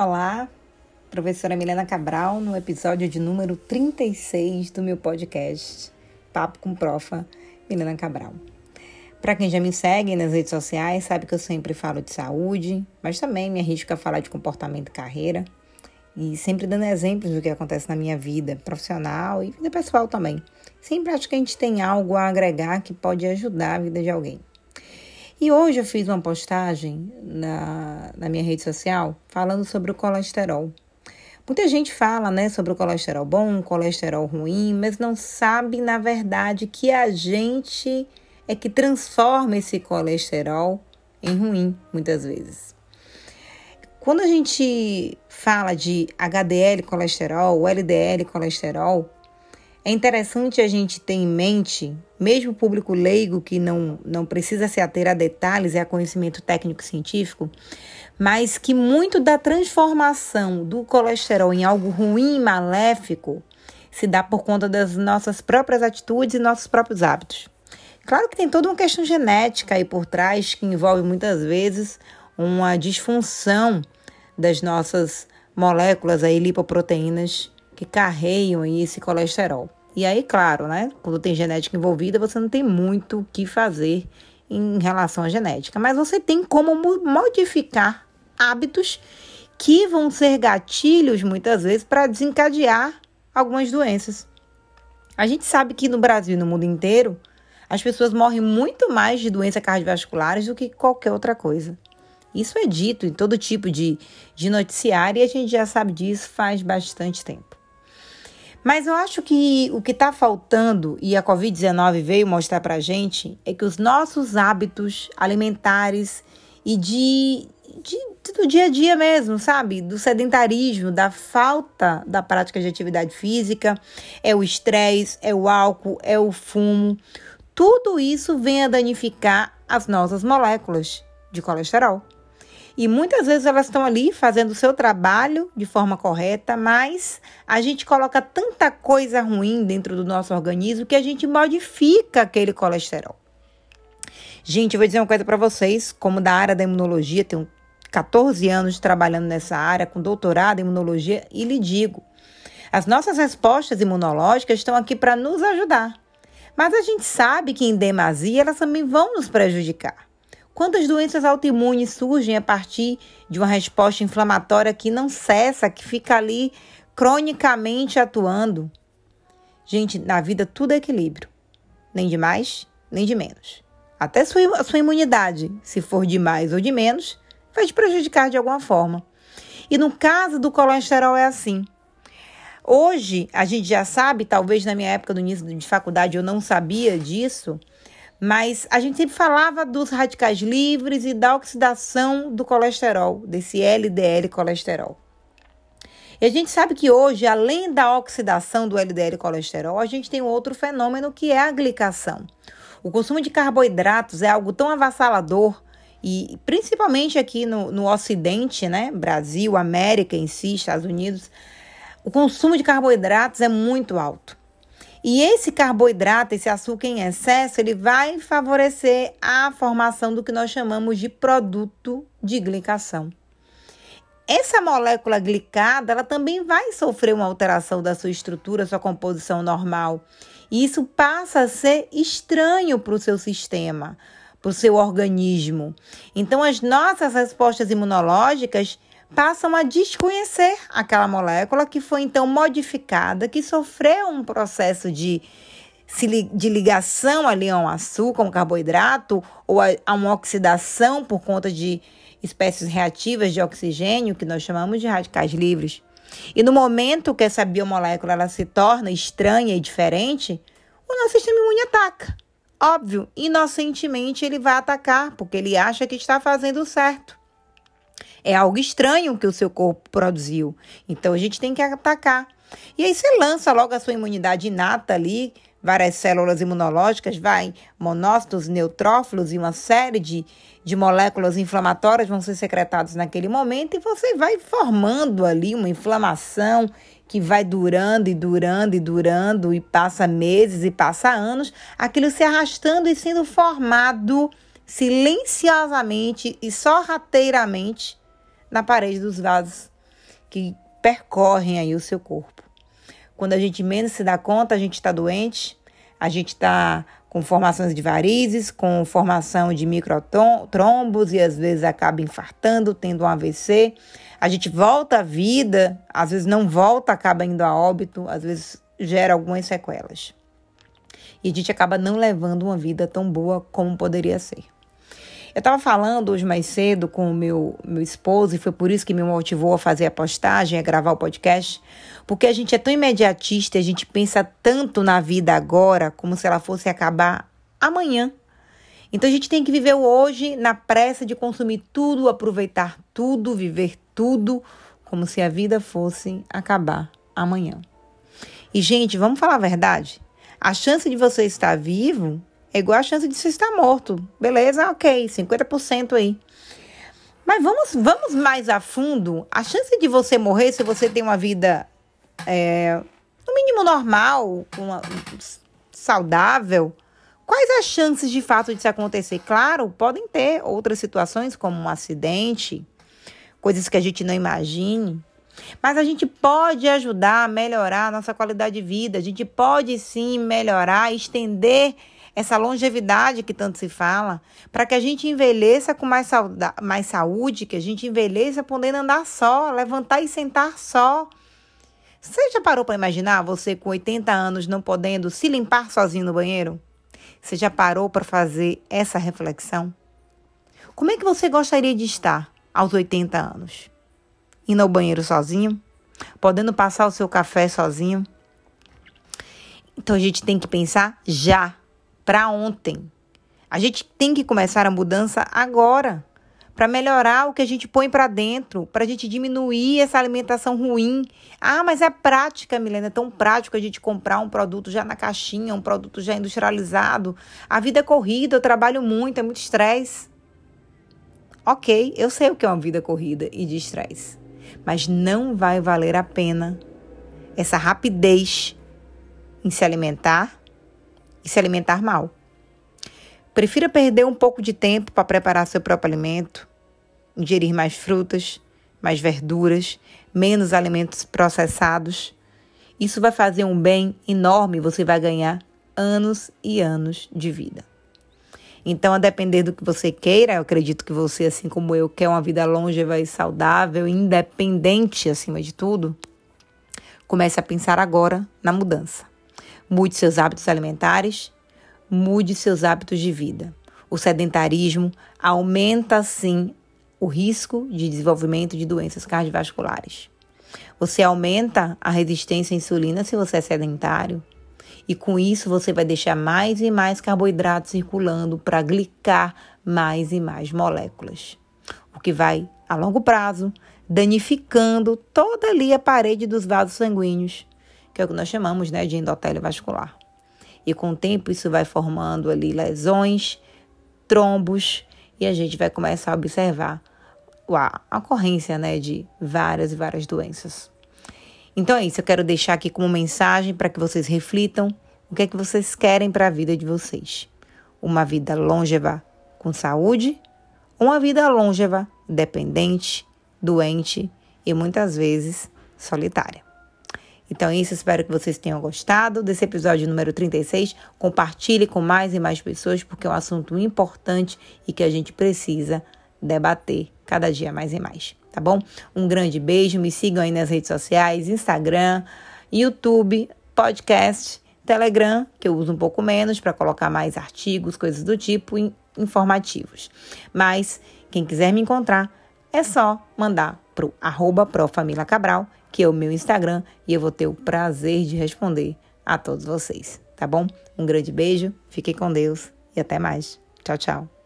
Olá, professora Milena Cabral, no episódio de número 36 do meu podcast Papo com Profa Milena Cabral. Para quem já me segue nas redes sociais, sabe que eu sempre falo de saúde, mas também me arrisco a falar de comportamento e carreira, e sempre dando exemplos do que acontece na minha vida profissional e vida pessoal também. Sempre acho que a gente tem algo a agregar que pode ajudar a vida de alguém. E hoje eu fiz uma postagem na, na minha rede social falando sobre o colesterol. Muita gente fala, né, sobre o colesterol bom, colesterol ruim, mas não sabe, na verdade, que a gente é que transforma esse colesterol em ruim, muitas vezes. Quando a gente fala de HDL colesterol, LDL colesterol, é interessante a gente ter em mente, mesmo o público leigo que não, não precisa se ater a detalhes e a conhecimento técnico científico, mas que muito da transformação do colesterol em algo ruim e maléfico se dá por conta das nossas próprias atitudes e nossos próprios hábitos. Claro que tem toda uma questão genética aí por trás que envolve muitas vezes uma disfunção das nossas moléculas aí lipoproteínas que carregam esse colesterol. E aí, claro, né? Quando tem genética envolvida, você não tem muito o que fazer em relação à genética, mas você tem como modificar hábitos que vão ser gatilhos muitas vezes para desencadear algumas doenças. A gente sabe que no Brasil e no mundo inteiro, as pessoas morrem muito mais de doenças cardiovasculares do que qualquer outra coisa. Isso é dito em todo tipo de, de noticiário e a gente já sabe disso faz bastante tempo. Mas eu acho que o que está faltando, e a Covid-19 veio mostrar para a gente, é que os nossos hábitos alimentares e de, de, do dia a dia mesmo, sabe? Do sedentarismo, da falta da prática de atividade física, é o estresse, é o álcool, é o fumo. Tudo isso vem a danificar as nossas moléculas de colesterol. E muitas vezes elas estão ali fazendo o seu trabalho de forma correta, mas a gente coloca tanta coisa ruim dentro do nosso organismo que a gente modifica aquele colesterol. Gente, eu vou dizer uma coisa para vocês, como da área da imunologia, tenho 14 anos trabalhando nessa área, com doutorado em imunologia, e lhe digo: as nossas respostas imunológicas estão aqui para nos ajudar. Mas a gente sabe que em demasia elas também vão nos prejudicar. Quantas doenças autoimunes surgem a partir de uma resposta inflamatória que não cessa, que fica ali cronicamente atuando? Gente, na vida tudo é equilíbrio. Nem de mais, nem de menos. Até sua, sua imunidade, se for de mais ou de menos, vai te prejudicar de alguma forma. E no caso do colesterol é assim. Hoje, a gente já sabe, talvez na minha época do início de faculdade eu não sabia disso, mas a gente sempre falava dos radicais livres e da oxidação do colesterol, desse LDL colesterol. E a gente sabe que hoje, além da oxidação do LDL colesterol, a gente tem um outro fenômeno que é a glicação. O consumo de carboidratos é algo tão avassalador e principalmente aqui no, no Ocidente, né? Brasil, América em si, Estados Unidos, o consumo de carboidratos é muito alto. E esse carboidrato, esse açúcar em excesso, ele vai favorecer a formação do que nós chamamos de produto de glicação. Essa molécula glicada, ela também vai sofrer uma alteração da sua estrutura, sua composição normal. E isso passa a ser estranho para o seu sistema, para o seu organismo. Então, as nossas respostas imunológicas passam a desconhecer aquela molécula que foi então modificada, que sofreu um processo de, de ligação ali a um açúcar, um carboidrato, ou a, a uma oxidação por conta de espécies reativas de oxigênio, que nós chamamos de radicais livres. E no momento que essa biomolécula ela se torna estranha e diferente, o nosso sistema imune ataca. Óbvio, inocentemente ele vai atacar, porque ele acha que está fazendo certo. É algo estranho que o seu corpo produziu. Então a gente tem que atacar. E aí você lança logo a sua imunidade inata ali, várias células imunológicas, vai, monócitos, neutrófilos e uma série de, de moléculas inflamatórias vão ser secretadas naquele momento e você vai formando ali uma inflamação que vai durando e durando e durando e passa meses e passa anos, aquilo se arrastando e sendo formado silenciosamente e sorrateiramente na parede dos vasos que percorrem aí o seu corpo. Quando a gente menos se dá conta, a gente está doente, a gente está com formações de varizes, com formação de microtrombos e às vezes acaba infartando, tendo um AVC. A gente volta à vida, às vezes não volta, acaba indo a óbito, às vezes gera algumas sequelas. E a gente acaba não levando uma vida tão boa como poderia ser. Eu estava falando hoje mais cedo com o meu, meu esposo, e foi por isso que me motivou a fazer a postagem, a gravar o podcast, porque a gente é tão imediatista, a gente pensa tanto na vida agora como se ela fosse acabar amanhã. Então a gente tem que viver o hoje na pressa de consumir tudo, aproveitar tudo, viver tudo, como se a vida fosse acabar amanhã. E, gente, vamos falar a verdade? A chance de você estar vivo é igual a chance de você estar morto. Beleza? Ok, 50% aí. Mas vamos, vamos mais a fundo. A chance de você morrer se você tem uma vida, é, no mínimo normal, uma, saudável, quais as chances de fato disso acontecer? Claro, podem ter outras situações, como um acidente, coisas que a gente não imagine. Mas a gente pode ajudar a melhorar a nossa qualidade de vida. A gente pode sim melhorar, estender essa longevidade que tanto se fala, para que a gente envelheça com mais, mais saúde, que a gente envelheça podendo andar só, levantar e sentar só. Você já parou para imaginar você com 80 anos não podendo se limpar sozinho no banheiro? Você já parou para fazer essa reflexão? Como é que você gostaria de estar aos 80 anos? Indo ao banheiro sozinho? Podendo passar o seu café sozinho? Então a gente tem que pensar já para ontem. A gente tem que começar a mudança agora para melhorar o que a gente põe para dentro, para a gente diminuir essa alimentação ruim. Ah, mas é prática, Milena, é tão prático a gente comprar um produto já na caixinha, um produto já industrializado. A vida é corrida, eu trabalho muito, é muito estresse. Ok, eu sei o que é uma vida corrida e de estresse, mas não vai valer a pena essa rapidez em se alimentar e se alimentar mal. Prefira perder um pouco de tempo para preparar seu próprio alimento, ingerir mais frutas, mais verduras, menos alimentos processados. Isso vai fazer um bem enorme, você vai ganhar anos e anos de vida. Então, a depender do que você queira, eu acredito que você, assim como eu, quer uma vida longeva e saudável, independente acima de tudo, comece a pensar agora na mudança. Mude seus hábitos alimentares, mude seus hábitos de vida. O sedentarismo aumenta, sim, o risco de desenvolvimento de doenças cardiovasculares. Você aumenta a resistência à insulina se você é sedentário. E com isso você vai deixar mais e mais carboidratos circulando para glicar mais e mais moléculas. O que vai, a longo prazo, danificando toda ali a parede dos vasos sanguíneos, que é o que nós chamamos né, de endotélio vascular. E com o tempo isso vai formando ali lesões, trombos, e a gente vai começar a observar a ocorrência né, de várias e várias doenças. Então é isso, eu quero deixar aqui como mensagem para que vocês reflitam o que é que vocês querem para a vida de vocês. Uma vida longeva com saúde, uma vida longeva dependente, doente e muitas vezes solitária. Então, é isso, espero que vocês tenham gostado desse episódio número 36. Compartilhe com mais e mais pessoas, porque é um assunto importante e que a gente precisa debater cada dia mais e mais, tá bom? Um grande beijo, me sigam aí nas redes sociais, Instagram, YouTube, podcast, Telegram, que eu uso um pouco menos para colocar mais artigos, coisas do tipo, informativos. Mas quem quiser me encontrar, é só mandar pro arroba Cabral que é o meu Instagram, e eu vou ter o prazer de responder a todos vocês, tá bom? Um grande beijo, fiquem com Deus e até mais. Tchau, tchau.